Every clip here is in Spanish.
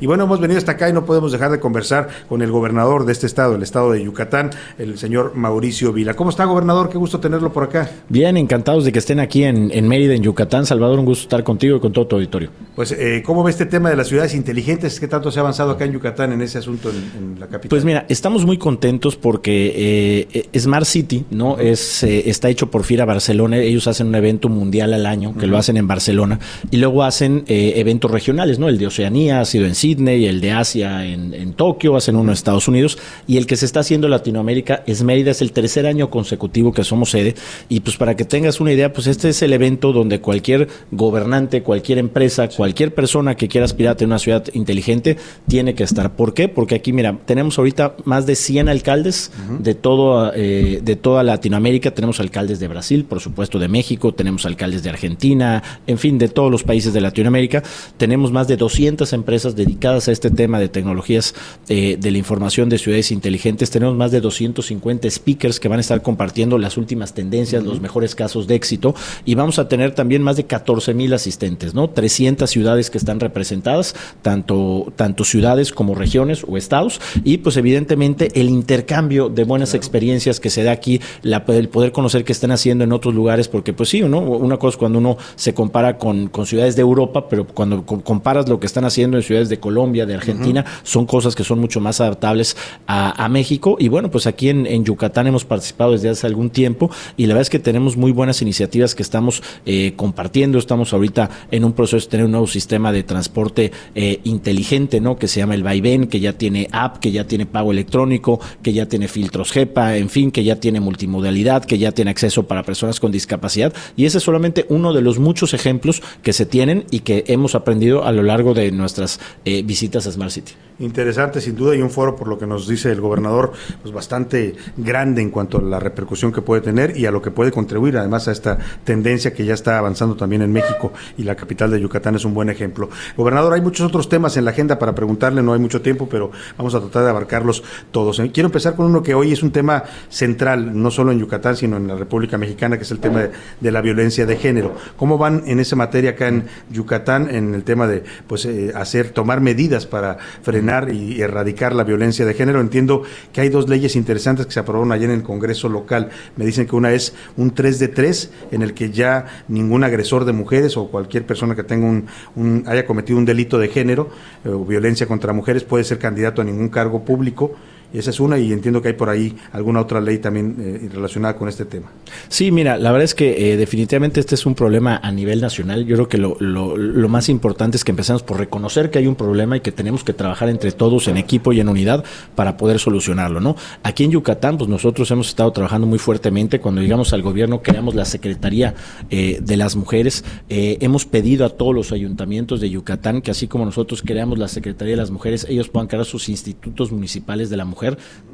Y bueno, hemos venido hasta acá y no podemos dejar de conversar con el gobernador de este estado, el estado de Yucatán, el señor Mauricio Vila. ¿Cómo está, gobernador? Qué gusto tenerlo por acá. Bien, encantados de que estén aquí en, en Mérida, en Yucatán. Salvador, un gusto estar contigo y con todo tu auditorio. Pues, eh, ¿cómo ve este tema de las ciudades inteligentes? ¿Qué tanto se ha avanzado acá en Yucatán en ese asunto en, en la capital? Pues mira, estamos muy contentos porque eh, Smart City, ¿no? Es, eh, está hecho por FIRA Barcelona. Ellos hacen un evento mundial al año, que lo hacen en Barcelona, y luego hacen eh, eventos regionales, ¿no? El de Oceanía ha sido en Sydney, el de Asia en, en Tokio, hacen uno en Estados Unidos, y el que se está haciendo en Latinoamérica es Mérida, es el tercer año consecutivo que somos sede. Y pues para que tengas una idea, pues este es el evento donde cualquier gobernante, cualquier empresa, cualquier persona que quiera aspirar a tener una ciudad inteligente tiene que estar. ¿Por qué? Porque aquí, mira, tenemos ahorita más de 100 alcaldes de, todo, eh, de toda Latinoamérica. Tenemos alcaldes de Brasil, por supuesto, de México, tenemos alcaldes de Argentina, en fin, de todos los países de Latinoamérica. Tenemos más de 200 empresas dedicadas a este tema de tecnologías eh, de la información de ciudades inteligentes. Tenemos más de 250 speakers que van a estar compartiendo las últimas tendencias, los mejores casos de éxito. Y vamos a tener también más de 14 mil asistentes, ¿no? 300 ciudades que están representadas, tanto, tanto ciudades como regiones o estados. Y pues evidentemente el intercambio de buenas experiencias que se da aquí, la, el poder conocer qué están haciendo en otros lugares, porque pues sí, ¿no? Una cosa es cuando uno se compara con, con ciudades de Europa, pero cuando co- comparas lo que están haciendo en ciudades de Colombia, de Argentina, son cosas que son mucho más adaptables a, México. Y bueno, pues aquí en, en Yucatán hemos participado desde hace algún tiempo y la verdad es que tenemos muy buenas iniciativas que estamos eh, compartiendo. Estamos ahorita en un proceso de tener un nuevo sistema de transporte eh, inteligente, ¿no? Que se llama el Vaivén, que ya tiene app, que ya tiene pago electrónico, que ya tiene filtros GEPA, en fin, que ya tiene multimodalidad, que ya tiene acceso para personas con discapacidad. Y ese es solamente uno de los muchos ejemplos que se tienen y que hemos aprendido a lo largo de nuestras eh, visitas a Smart City. Interesante, sin duda, y un foro, por lo que nos dice el gobernador, pues bastante grande en cuanto a la repercusión que puede tener y a lo que puede contribuir, además, a esta tendencia que ya está avanzando también en México y la capital de Yucatán es un buen ejemplo. Gobernador, hay muchos otros temas en la agenda para preguntarle, no hay mucho tiempo, pero vamos a tratar de abarcarlos todos. Eh, Quiero empezar con uno que hoy es un tema central, no solo en Yucatán, sino en la República Mexicana, que es el tema de, la violencia de género. ¿Cómo van en esa materia acá en Yucatán, en el tema de pues eh, hacer, tomar medidas para frenar y erradicar la violencia de género? Entiendo que hay dos leyes interesantes que se aprobaron ayer en el Congreso local. Me dicen que una es un 3 de 3, en el que ya ningún agresor de mujeres o cualquier persona que tenga un, un- haya cometido un delito de género eh, o violencia contra mujeres puede ser candidato a ningún cargo público. Esa es una, y entiendo que hay por ahí alguna otra ley también eh, relacionada con este tema. Sí, mira, la verdad es que eh, definitivamente este es un problema a nivel nacional. Yo creo que lo, lo, más importante es que empecemos por reconocer que hay un problema y que tenemos que trabajar entre todos en equipo y en unidad para poder solucionarlo, ¿no? Aquí en Yucatán, pues nosotros hemos estado trabajando muy fuertemente. Cuando llegamos al gobierno, creamos la Secretaría eh, de las Mujeres. Hemos pedido a todos los ayuntamientos de Yucatán que así como nosotros creamos la Secretaría de las Mujeres, ellos puedan crear sus institutos municipales de la mujer.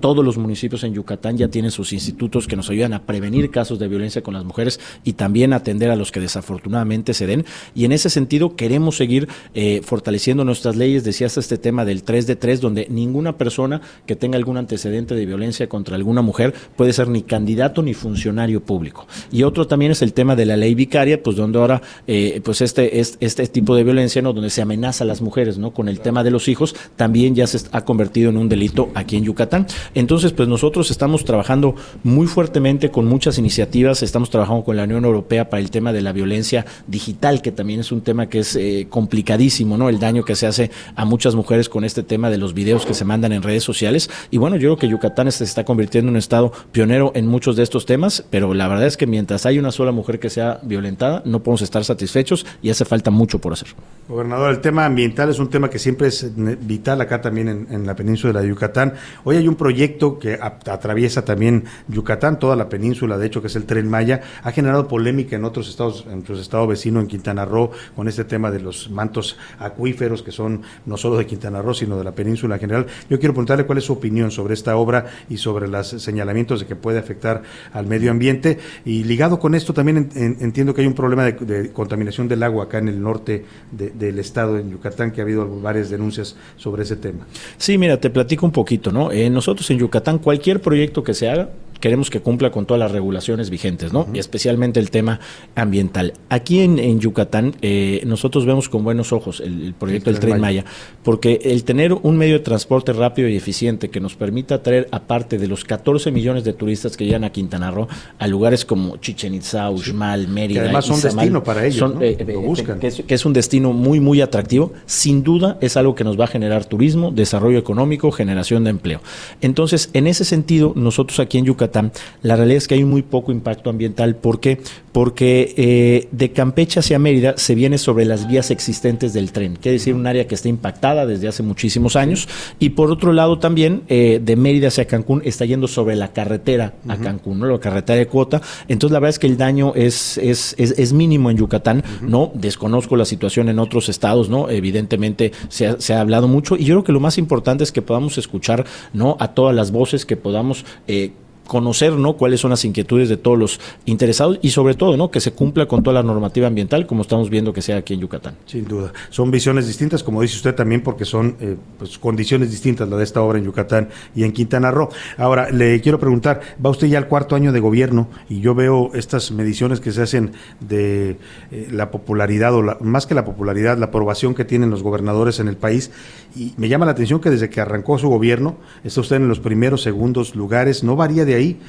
Todos los municipios en Yucatán ya tienen sus institutos que nos ayudan a prevenir casos de violencia con las mujeres y también atender a los que desafortunadamente se den. Y en ese sentido queremos seguir eh, fortaleciendo nuestras leyes. Decías este tema del 3 de 3, donde ninguna persona que tenga algún antecedente de violencia contra alguna mujer puede ser ni candidato ni funcionario público. Y otro también es el tema de la ley vicaria, pues donde ahora, eh, pues este, es- este tipo de violencia, ¿no? Donde se amenaza a las mujeres, ¿no? Con el tema de los hijos, también ya se ha convertido en un delito aquí en Yucatán. Entonces, pues nosotros estamos trabajando muy fuertemente con muchas iniciativas, estamos trabajando con la Unión Europea para el tema de la violencia digital, que también es un tema que es eh, complicadísimo, ¿no? El daño que se hace a muchas mujeres con este tema de los videos que se mandan en redes sociales. Y bueno, yo creo que Yucatán se está convirtiendo en un estado pionero en muchos de estos temas, pero la verdad es que mientras hay una sola mujer que sea violentada, no podemos estar satisfechos y hace falta mucho por hacer. Gobernador, el tema ambiental es un tema que siempre es vital acá también en, en la península de Yucatán. Hoy hay un proyecto que atraviesa también Yucatán, toda la península, de hecho, que es el Tren Maya, ha generado polémica en otros estados, en nuestro estado vecino, en Quintana Roo, con este tema de los mantos acuíferos que son no solo de Quintana Roo, sino de la península en general. Yo quiero preguntarle cuál es su opinión sobre esta obra y sobre los señalamientos de que puede afectar al medio ambiente. Y ligado con esto, también entiendo que hay un problema de, contaminación del agua acá en el norte del estado, en Yucatán, que ha habido varias denuncias sobre ese tema. Sí, mira, te platico un poquito, ¿no? Eh, nosotros en Yucatán, cualquier proyecto que se haga, queremos que cumpla con todas las regulaciones vigentes, ¿no? Y especialmente el tema ambiental. Aquí en, Yucatán, eh, nosotros vemos con buenos ojos el, proyecto del Tren Maya, porque el tener un medio de transporte rápido y eficiente que nos permita traer, aparte de los 14 millones de turistas que llegan a Quintana Roo, a lugares como Chichen Itza, Uxmal, Mérida. Que además son destino para ellos, eh, eh, Lo buscan. Que es, un destino muy, muy atractivo. Sin duda es algo que nos va a generar turismo, desarrollo económico, generación de empleo. Entonces, en ese sentido, nosotros aquí en Yucatán, la realidad es que hay muy poco impacto ambiental. ¿Por qué? Porque eh, de Campeche hacia Mérida se viene sobre las vías existentes del tren, quiere decir un área que está impactada desde hace muchísimos años. Y por otro lado también, eh, de Mérida hacia Cancún está yendo sobre la carretera a Cancún, ¿no? la carretera de cuota. Entonces la verdad es que el daño es, es, es, mínimo en Yucatán, ¿no? Desconozco la situación en otros estados, ¿no? Evidentemente se ha, se ha hablado mucho y yo creo que lo más importante es que podamos escuchar, ¿no? A todas las voces, que podamos... Eh, conocer ¿no? cuáles son las inquietudes de todos los interesados y sobre todo ¿no? que se cumpla con toda la normativa ambiental como estamos viendo que sea aquí en Yucatán. Sin duda. Son visiones distintas, como dice usted también, porque son eh, pues, condiciones distintas la de esta obra en Yucatán y en Quintana Roo. Ahora, le quiero preguntar, va usted ya al cuarto año de gobierno y yo veo estas mediciones que se hacen de eh, la popularidad, o la, más que la popularidad, la aprobación que tienen los gobernadores en el país y me llama la atención que desde que arrancó su gobierno está usted en los primeros, segundos lugares, no varía de ahí.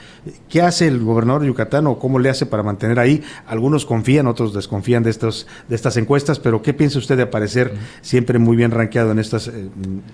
¿Qué hace el gobernador de Yucatán o cómo le hace para mantener ahí? Algunos confían, otros desconfían de, estos, de estas encuestas, pero ¿qué piensa usted de aparecer siempre muy bien rankeado en estas eh,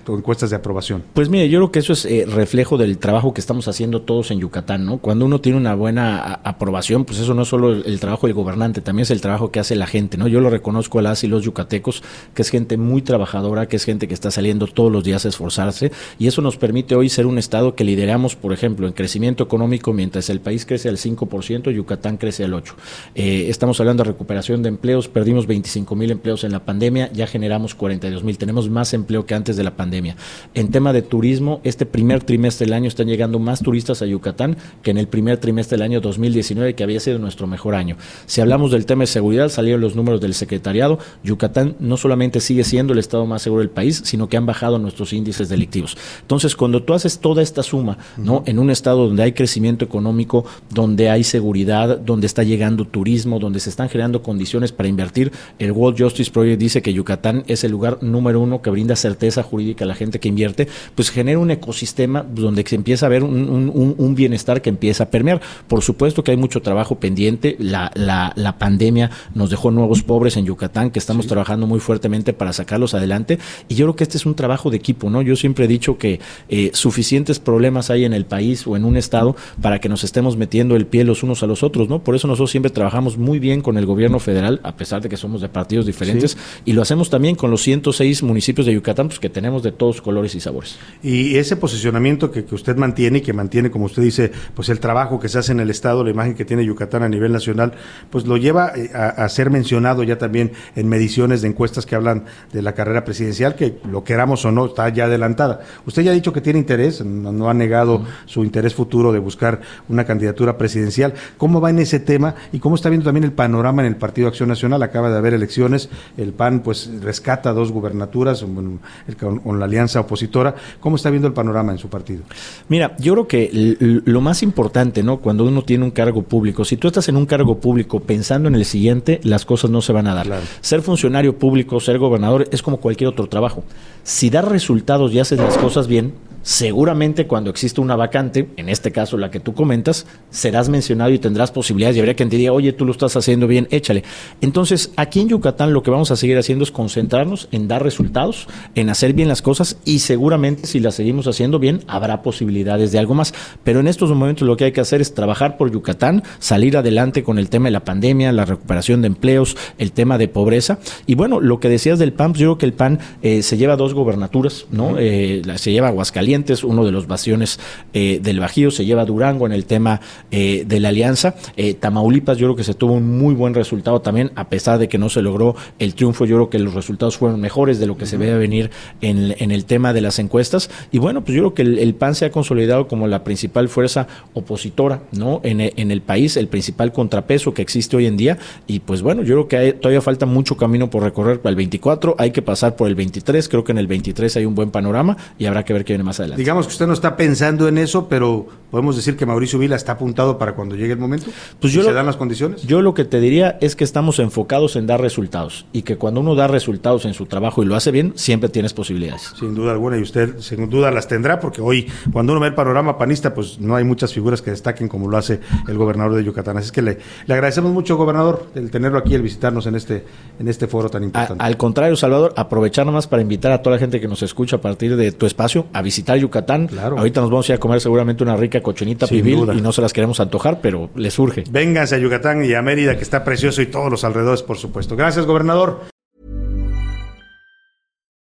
encuestas de aprobación? Pues mire, yo creo que eso es eh, reflejo del trabajo que estamos haciendo todos en Yucatán, ¿no? Cuando uno tiene una buena aprobación, pues eso no es solo el, trabajo del gobernante, también es el trabajo que hace la gente, ¿no? Yo lo reconozco a las y los yucatecos, que es gente muy trabajadora, que es gente que está saliendo todos los días a esforzarse, y eso nos permite hoy ser un estado que lideramos, por ejemplo, en crecimiento económico, mientras el país crece al 5%, Yucatán crece al 8%. Eh, estamos hablando de recuperación de empleos, perdimos 25 mil empleos en la pandemia, ya generamos 42 mil, tenemos más empleo que antes de la pandemia. En tema de turismo, este primer trimestre del año están llegando más turistas a Yucatán que en el primer trimestre del año 2019, que había sido nuestro mejor año. Si hablamos del tema de seguridad, salieron los números del secretariado, Yucatán no solamente sigue siendo el estado más seguro del país, sino que han bajado nuestros índices delictivos. Entonces, cuando tú haces toda esta suma, ¿no? En un estado donde hay crecimiento económico, donde hay seguridad, donde está llegando turismo, donde se están generando condiciones para invertir. El World Justice Project dice que Yucatán es el lugar número uno que brinda certeza jurídica a la gente que invierte, pues genera un ecosistema donde se empieza a ver un, bienestar que empieza a permear. Por supuesto que hay mucho trabajo pendiente, la, la, pandemia nos dejó nuevos pobres en Yucatán, que estamos trabajando muy fuertemente para sacarlos adelante, y yo creo que este es un trabajo de equipo, ¿no? Yo siempre he dicho que eh, suficientes problemas hay en el país o en un estado para que nos estemos metiendo el pie los unos a los otros, ¿no? Por eso nosotros siempre trabajamos muy bien con el gobierno federal, a pesar de que somos de partidos diferentes, y lo hacemos también con los 106 municipios de Yucatán, pues que tenemos de todos colores y sabores. Y ese posicionamiento que, usted mantiene y que mantiene, como usted dice, pues el trabajo que se hace en el Estado, la imagen que tiene Yucatán a nivel nacional, pues lo lleva eh, a, ser mencionado ya también en mediciones de encuestas que hablan de la carrera presidencial, que lo queramos o no, está ya adelantada. Usted ya ha dicho que tiene interés, no, ha negado su interés futuro de buscar una candidatura presidencial. ¿Cómo va en ese tema y cómo está viendo también el panorama en el Partido Acción Nacional? Acaba de haber elecciones, el PAN pues rescata dos gubernaturas con, la alianza opositora. ¿Cómo está viendo el panorama en su partido? Mira, yo creo que lo más importante, ¿no? Cuando uno tiene un cargo público, si tú estás en un cargo público pensando en el siguiente, las cosas no se van a dar. Ser funcionario público, ser gobernador, es como cualquier otro trabajo. Si das resultados y haces las cosas bien, seguramente cuando existe una vacante, en este caso la que tú comentas, serás mencionado y tendrás posibilidades y habría quien te diga, oye, tú lo estás haciendo bien, échale. Entonces, aquí en Yucatán lo que vamos a seguir haciendo es concentrarnos en dar resultados, en hacer bien las cosas y seguramente si las seguimos haciendo bien, habrá posibilidades de algo más. Pero en estos momentos lo que hay que hacer es trabajar por Yucatán, salir adelante con el tema de la pandemia, la recuperación de empleos, el tema de pobreza. Y bueno, lo que decías del PAN, pues yo creo que el PAN eh, se lleva dos gobernaturas, ¿no? Eh, se lleva Aguascalientes Aguascalientes, uno de los bastiones eh, del Bajío, se lleva Durango en el tema eh, de la alianza. Eh, Tamaulipas yo creo que se tuvo un muy buen resultado también, a pesar de que no se logró el triunfo, yo creo que los resultados fueron mejores de lo que se veía venir en, en, el tema de las encuestas. Y bueno, pues yo creo que el, el, PAN se ha consolidado como la principal fuerza opositora ¿no? en, en el país, el principal contrapeso que existe hoy en día. Y pues bueno, yo creo que hay, todavía falta mucho camino por recorrer para el 24, hay que pasar por el 23, creo que en el 23 hay un buen panorama y habrá que ver qué viene más adelante. Digamos que usted no está pensando en eso, pero podemos decir que Mauricio Vila está apuntado para cuando llegue el momento. Pues yo ¿Se lo, dan las condiciones? Yo lo que te diría es que estamos enfocados en dar resultados y que cuando uno da resultados en su trabajo y lo hace bien, siempre tienes posibilidades. Sin duda alguna, y usted sin duda las tendrá, porque hoy, cuando uno ve el panorama panista, pues no hay muchas figuras que destaquen como lo hace el gobernador de Yucatán. Así es que le, le agradecemos mucho, gobernador, el tenerlo aquí, el visitarnos en este, en este foro tan importante. A, al contrario, Salvador, aprovechar nomás para invitar a toda la gente que nos escucha a partir de tu espacio a visitar Yucatán. Claro. Ahorita nos vamos a ir a comer seguramente una rica cochinita Sin pibil duda. y no se las queremos antojar, pero les surge. Vénganse a Yucatán y a Mérida, que está precioso, y todos los alrededores, por supuesto. Gracias, gobernador.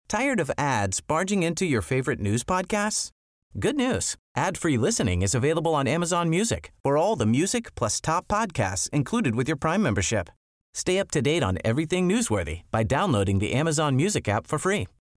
Tired of ads barging into your favorite news podcasts? Good news. Ad-free listening is available on Amazon Music for all the music plus top podcasts included with your Prime membership. Stay up to date on everything newsworthy by downloading the Amazon Music app for free